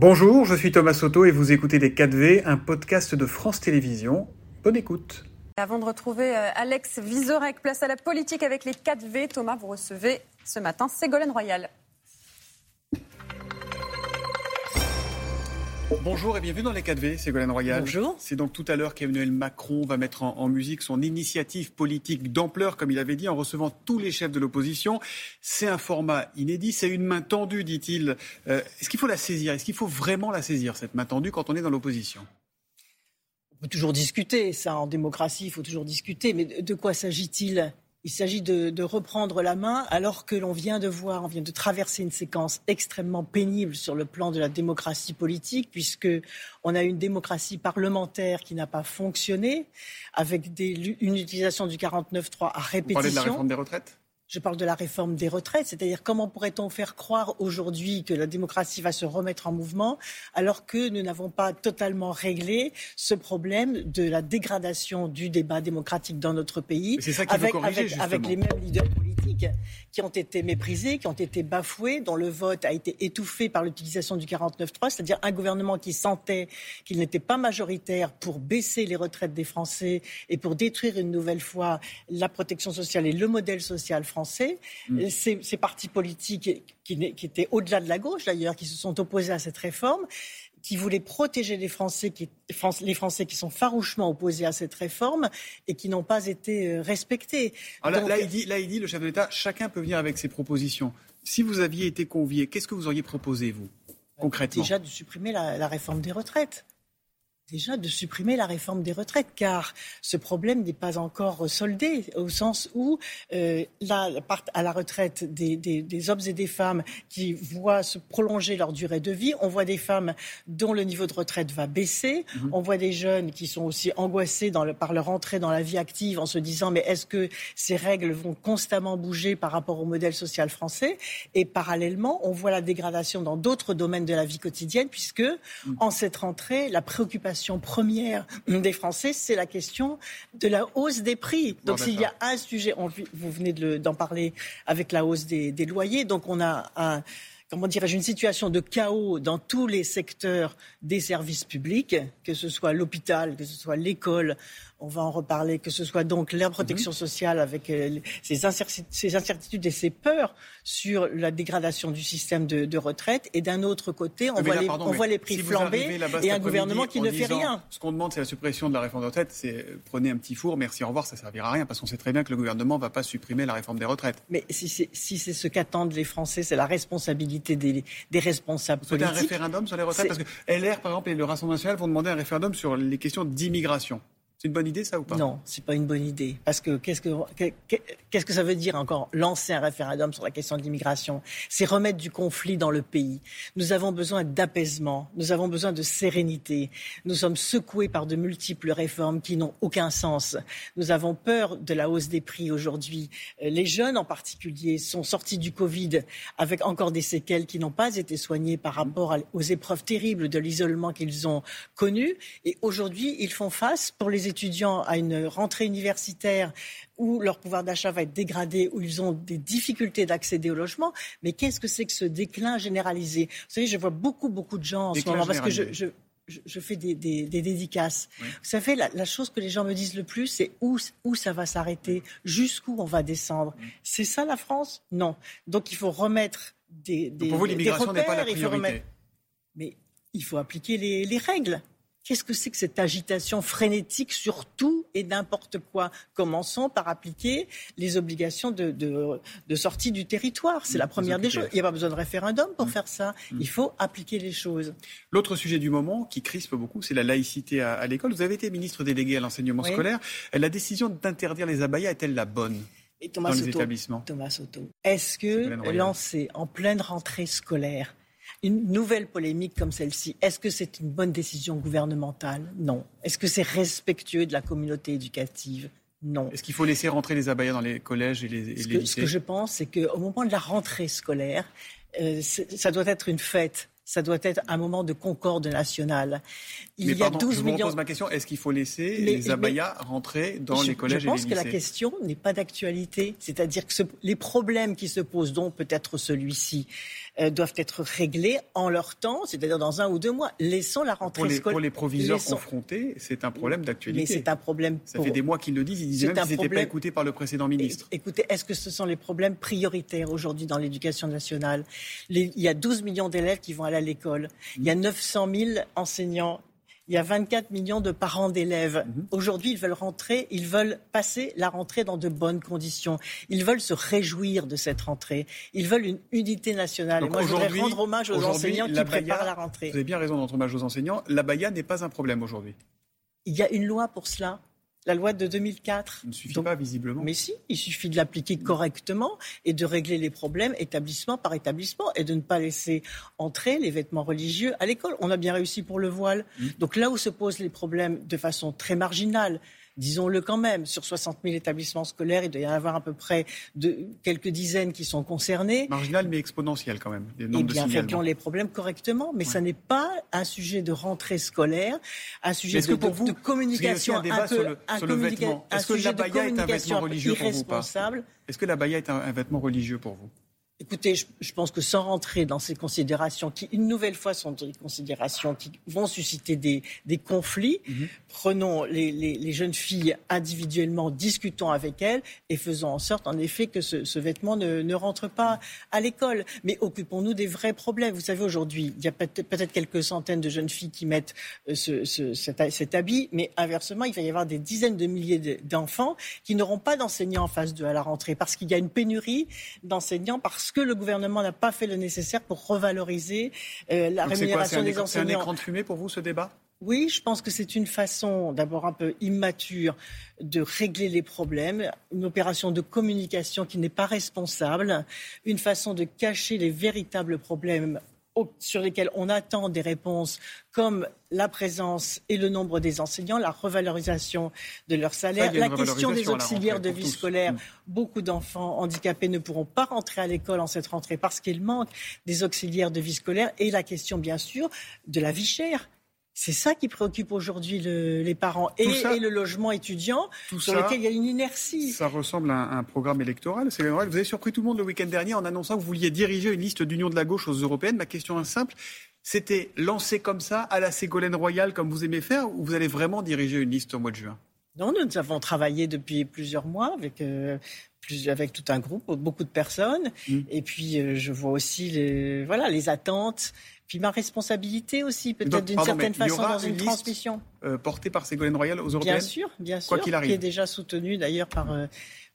Bonjour, je suis Thomas Soto et vous écoutez Les 4V, un podcast de France Télévisions. Bonne écoute. Avant de retrouver euh, Alex Vizorek, place à la politique avec les 4V. Thomas, vous recevez ce matin Ségolène Royal. Bonjour et bienvenue dans les 4V, Ségolène Royal. Bonjour. C'est donc tout à l'heure qu'Emmanuel Macron va mettre en, musique son initiative politique d'ampleur, comme il avait dit, en recevant tous les chefs de l'opposition. C'est un format inédit, c'est une main tendue, dit-il. Euh, est-ce qu'il faut la saisir? Est-ce qu'il faut vraiment la saisir, cette main tendue, quand on est dans l'opposition? On peut toujours discuter, ça en démocratie, il faut toujours discuter, mais de quoi s'agit-il? Il s'agit de, reprendre la main alors que l'on vient de voir, on vient de traverser une séquence extrêmement pénible sur le plan de la démocratie politique, puisque on a une démocratie parlementaire qui n'a pas fonctionné, avec des, une utilisation du 49.3 à répétition. Vous parlez de la réforme des retraites? Je parle de la réforme des retraites, c'est-à-dire comment pourrait-on faire croire aujourd'hui que la démocratie va se remettre en mouvement alors que nous n'avons pas totalement réglé ce problème de la dégradation du débat démocratique dans notre pays ça avec, corriger, avec, les mêmes leaders politiques qui ont été méprisés, qui ont été bafoués, dont le vote a été étouffé par l'utilisation du 49.3, c'est-à-dire un gouvernement qui sentait qu'il n'était pas majoritaire pour baisser les retraites des Français et pour détruire une nouvelle fois la protection sociale et le modèle social français mm. ces, partis politiques qui, qui étaient au-delà de la gauche d'ailleurs, qui se sont opposés à cette réforme, qui voulaient protéger les Français, qui, les Français qui sont farouchement opposés à cette réforme et qui n'ont pas été euh, respectés. là, il dit, là, il dit, le chef de l'État, chacun peut venir avec ses propositions. Si vous aviez été convié, qu'est-ce que vous auriez proposé, vous, concrètement? Déjà de supprimer la réforme des retraites déjà de supprimer la réforme des retraites, car ce problème n'est pas encore soldé, au sens où euh, là, partent à la retraite des, des, hommes et des femmes qui voient se prolonger leur durée de vie. On voit des femmes dont le niveau de retraite va baisser. Mhm. On voit des jeunes qui sont aussi angoissés dans le, par leur entrée dans la vie active en se disant mais est-ce que ces règles vont constamment bouger par rapport au modèle social français? Et parallèlement, on voit la dégradation dans d'autres domaines de la vie quotidienne, puisque mhm. en cette rentrée, la préoccupation première des Français, c'est la question de la hausse des prix. Donc s'il y a un sujet, vous venez d'en parler avec la hausse des, des loyers, donc on a un comment dirais-je, une situation de chaos dans tous les secteurs des services publics, que ce soit l'hôpital, que ce soit l'école, on va en reparler, que ce soit donc la protection mhm. sociale avec euh, ces, incertitudes et ces peurs sur la dégradation du système de, retraite. Et d'un autre côté, on, voit, les, on voit, les, prix flamber et un gouvernement qui ne fait rien. Ce qu'on demande, c'est la suppression de la réforme des retraites. C'est euh, prenez un petit four, merci, au revoir, ça ne servira à rien parce qu'on sait très bien que le gouvernement ne va pas supprimer la réforme des retraites. Mais si c'est si ce qu'attendent les Français, c'est la responsabilité des, des responsables Vous politiques. un référendum sur les retraites? Parce que LR, par exemple, et le Rassemblement national vont demander un référendum sur les questions d'immigration. C'est une bonne idée, ça ou pas? Non, c'est pas une bonne idée. Parce que qu'est-ce que que ça veut dire encore lancer un référendum sur la question de l'immigration? C'est remettre du conflit dans le pays. Nous avons besoin d'apaisement. Nous avons besoin de sérénité. Nous sommes secoués par de multiples réformes qui n'ont aucun sens. Nous avons peur de la hausse des prix aujourd'hui. Euh, les jeunes, en particulier, sont sortis du Covid avec encore des séquelles qui n'ont pas été soignées par rapport aux épreuves terribles de l'isolement qu'ils ont connu. Et aujourd'hui, ils font face pour les étudiants à une rentrée universitaire où leur pouvoir d'achat va être dégradé, où ils ont des difficultés d'accéder au logement. Mais qu'est-ce que c'est que ce déclin généralisé? Vous savez, je vois beaucoup, beaucoup de gens en ce moment, parce que je, je, fais des, dédicaces. Vous savez, la, chose que les gens me disent le plus, c'est où, où ça va s'arrêter, jusqu'ou on va descendre? C'est ça la France? Non. Donc il faut remettre des, des, pour vous, l'immigration n'est pas la priorité. Mais il faut appliquer les règles. Qu'est-ce que c'est que cette agitation frénétique sur tout et n'importe quoi? Commençons par appliquer les obligations de, de, sortie du territoire. C'est la première des choses. Il n'y a pas besoin de référendum pour mm. faire ça. Mm. Il faut appliquer les choses. L'autre sujet du moment qui crispe beaucoup, c'est la laïcité à, l'école. Vous avez été ministre délégué à l'enseignement scolaire. La décision d'interdire les abayas est-elle la bonne dans les établissements? Thomas Soto, est-ce que lancer en pleine rentrée scolaire une nouvelle polémique comme celle-ci, est-ce que c'est une bonne décision gouvernementale? Non. Est-ce que c'est respectueux de la communauté éducative? Non. Est-ce qu'il faut laisser rentrer les abayas dans les collèges et les, et ce, que, ce que je pense, c'est qu'au moment de la rentrée scolaire, euh, ça doit être une fête ça doit être un moment de concorde nationale. Il y a 12 je vous millions. ma question est-ce qu'il faut laisser les abayas rentrer dans les collèges et les lycées Je pense que la question n'est pas d'actualité. C'est-à-dire que les problèmes qui se posent, dont peut-être celui-ci, euh, doivent être réglés en leur temps, c'est-à-dire dans un ou deux mois. Laissons la rentrée scolaire. Pour les proviseurs confrontés, c'est un problème d'actualité. Mais c'est un problème. Ça fait des mois qu'ils le disent. Ils disaient même qu'ils n'étaient pas écoutés par le précédent ministre. Écoutez, est-ce que ce sont les problèmes prioritaires aujourd'hui dans l'éducation nationale? Il y a 12 millions d'élèves qui vont aller à l'école. Il y a 900 000 enseignants il y a 24 millions de parents d'élèves. Mhm. Aujourd'hui, ils veulent rentrer, ils veulent passer la rentrée dans de bonnes conditions. Ils veulent se réjouir de cette rentrée. Ils veulent une unité nationale. Et moi, je voudrais rendre hommage aux enseignants qui préparent la rentrée. Vous avez bien raison de rendre hommage aux enseignants. La Baïa n'est pas un problème aujourd'hui. Il y a une loi pour cela la loi de 2004. ne suffit pas, visiblement. Mais si, il suffit de l'appliquer correctement et de régler les problèmes établissement par établissement et de ne pas laisser entrer les vêtements religieux à l'école. On a bien réussi pour le voile. Mmh. Donc là où se posent les problèmes de façon très marginale, disons-le quand même, sur 60 000 établissements scolaires, il doit y en avoir à peu près de, quelques dizaines qui sont concernés. Marginal mais exponentiel quand même. Et eh bien, réglons les problèmes correctement, mais ça n'est pas un sujet de rentrée scolaire, un sujet de, pour vous, de, communication un, peu, sur le, sur le vêtement. Est-ce que la baya est un vêtement religieux pour vous Est-ce que la baya est un vêtement religieux pour vous? Écoutez, je, pense que sans rentrer dans ces considérations qui, une nouvelle fois, sont des considérations qui vont susciter des, conflits, mhm. prenons les, jeunes filles individuellement, discutons avec elles et faisons en sorte, en effet, que ce, vêtement ne, rentre pas à l'école. Mais occupons-nous des vrais problèmes. Vous savez, aujourd'hui, il y a peut-être quelques centaines de jeunes filles qui mettent euh, cet, habit, mais inversement, il va y avoir des dizaines de milliers d'enfants qui n'auront pas d'enseignants en face d'eux à la rentrée parce qu'il y a une pénurie d'enseignants parce parce que le gouvernement n'a pas fait le nécessaire pour revaloriser euh, la rémunération des enseignants. C'est un écran de fumée pour vous, ce débat? Oui, je pense que c'est une façon, d'abord un peu immature, de régler les problèmes, une opération de communication qui n'est pas responsable, une façon de cacher les véritables problèmes sur lesquels on attend des réponses comme la présence et le nombre des enseignants, la revalorisation de leur salaire, la question des auxiliaires de vie scolaire. Mm. Beaucoup d'enfants handicapés ne pourront pas rentrer à l'école en cette rentrée parce qu'il manque des auxiliaires de vie scolaire et la question, bien sûr, de la vie chère. C'est ça qui préoccupe aujourd'hui les parents et, le logement étudiant, sur lequel il y a une inertie. Ça ressemble à un, programme électoral. Vous avez surpris tout le monde le week-end dernier en annonçant que vous vouliez diriger une liste d'union de la gauche aux européennes. Ma question est simple. C'était lancé comme ça, à la Ségolène Royale, comme vous aimez faire, ou vous allez vraiment diriger une liste au mois de juin? Non, nous avons travaillé depuis plusieurs mois avec, euh, avec tout un groupe, beaucoup de personnes. Mmh. Et puis, euh, je vois aussi les, voilà, les attentes puis ma responsabilité aussi, peut-être d'une certaine façon, dans une, transmission. Euh, portée par Ségolène Royal aux Européennes Bien sûr, bien sûr. Quoi qu'il arrive. Qui est déjà soutenue d'ailleurs par, euh,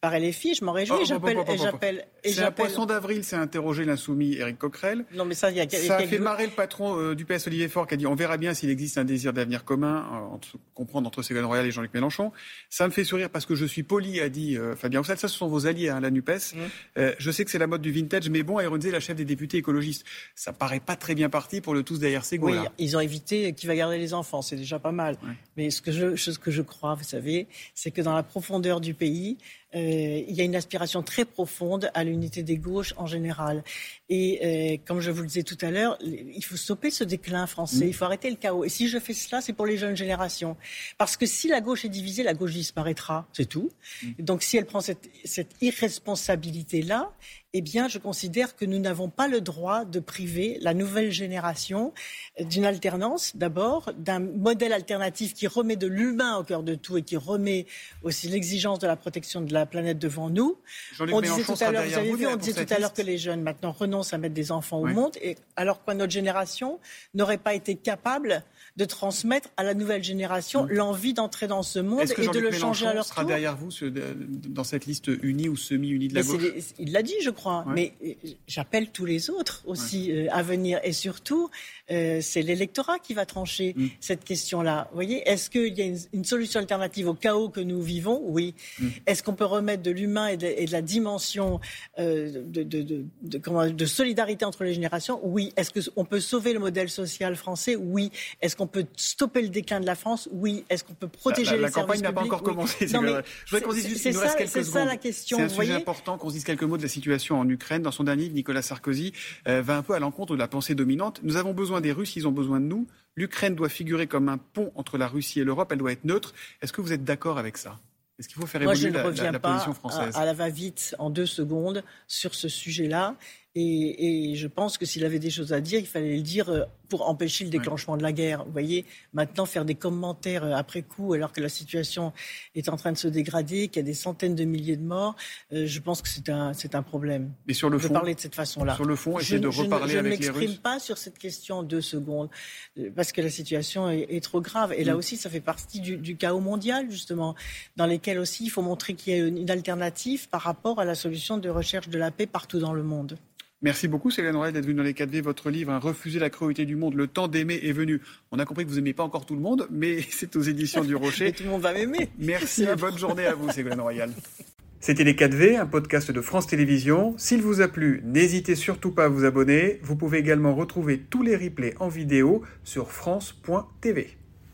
par LFI. Je m'en réjouis. Oh, j'appelle. C'est un poisson d'avril, c'est interrogé l'insoumis Éric Coquerel. Non, mais ça, il y a, ça a fait marrer le patron euh, du PS Olivier Faure qui a dit on verra bien s'il existe un désir d'avenir commun, euh, entre, comprendre entre Ségolène Royal et Jean-Luc Mélenchon. Ça me fait sourire parce que je suis poli, a dit euh, Fabien Roussel. Ça, ce sont vos alliés, hein, la Nupes. Mmh. je sais que c'est la mode du vintage, mais bon, ironiser la chef des députés écologistes, ça paraît pas très bien parti pour le tous derrière Ségolène. Oui, ils ont évité qui va garder les enfants, c'est déjà pas mal. Mais ce que je, ce que je crois, vous savez, c'est que dans la profondeur du pays, euh, il y a une aspiration très profonde à l'unité des gauches en général. Et euh, comme je vous le disais tout à l'heure, il faut stopper ce déclin français, mm. il faut arrêter le chaos. Et si je fais cela, c'est pour les jeunes générations. Parce que si la gauche est divisée, la gauche disparaîtra, c'est tout. Mm. Donc si elle prend cette, cette irresponsabilité-là, eh bien, je considère que nous n'avons pas le droit de priver la nouvelle génération d'une alternance, d'abord, d'un modèle alternatif qui remet de l'humain au cœur de tout et qui remet aussi l'exigence de la protection de la planète devant nous. On disait tout à l'heure, vous avez vu, on disait tout à l'heure que les jeunes maintenant renoncent à mettre des enfants au monde, et alors que notre génération n'aurait pas été capable de transmettre à la nouvelle génération l'envie d'entrer dans ce monde et de le changer à leur sera derrière vous dans cette liste unie ou semi-unie de la gauche Il l'a dit, je crois. Mais euh, j'appelle tous les autres aussi euh, à venir. Et surtout, euh, c'est l'électorat qui va trancher mm. cette question-là. Vous voyez, est-ce qu'il y a une, solution alternative au chaos que nous vivons? Oui. Mm. Est-ce qu'on peut remettre de l'humain et, de la dimension de, de, de, solidarité entre les générations? Oui. Est-ce qu'on peut sauver le modèle social français? Oui. Est-ce qu'on peut stopper le déclin de la France Oui. Est-ce qu'on peut protéger la, les la campagne n'a pas encore commencé. je voudrais qu'on dise, C'est ça la question. C'est un sujet important qu'on se dise quelques mots de la situation en Ukraine. Dans son dernier livre, Nicolas Sarkozy va un peu à l'encontre de la pensée dominante. Nous avons besoin des Russes, ils ont besoin de nous. L'Ukraine doit figurer comme un pont entre la Russie et l'Europe, elle doit être neutre. Est-ce que vous êtes d'accord avec ça? Est-ce qu'il faut faire évoluer Moi, je ne la, position française? à, la va-vite en deux secondes sur ce sujet-là. Et, je pense que s'il avait des choses à dire, il fallait le dire euh, pour empêcher le déclenchement de la guerre. Vous voyez, maintenant faire des commentaires euh, après coup, alors que la situation est en train de se dégrader, qu'il y a des centaines de milliers de morts, euh, je pense que c'est un, c'est un problème. Mais sur le fond, de parler de cette façon-là. Sur le fond, essayer de reparler avec les Russes. Je ne m'exprime pas sur cette question en deux secondes, parce que la situation est, trop grave. Et là mm. aussi, ça fait partie du, du, chaos mondial, justement, dans lesquels aussi il faut montrer qu'il y a une alternative par rapport à la solution de recherche de la paix partout dans le monde. Merci beaucoup, Céline Royal, d'être venue dans les 4V. Votre livre, un Refuser la cruauté du monde, le temps d'aimer est venu. On a compris que vous n'aimez pas encore tout le monde, mais c'est aux éditions du Rocher. tout le monde va m'aimer. Merci et bonne journée à vous, Ségolène Royal. C'était les 4V, un podcast de France Télévisions. S'il vous a plu, n'hésitez surtout pas à vous abonner. Vous pouvez également retrouver tous les replays en vidéo sur France.tv.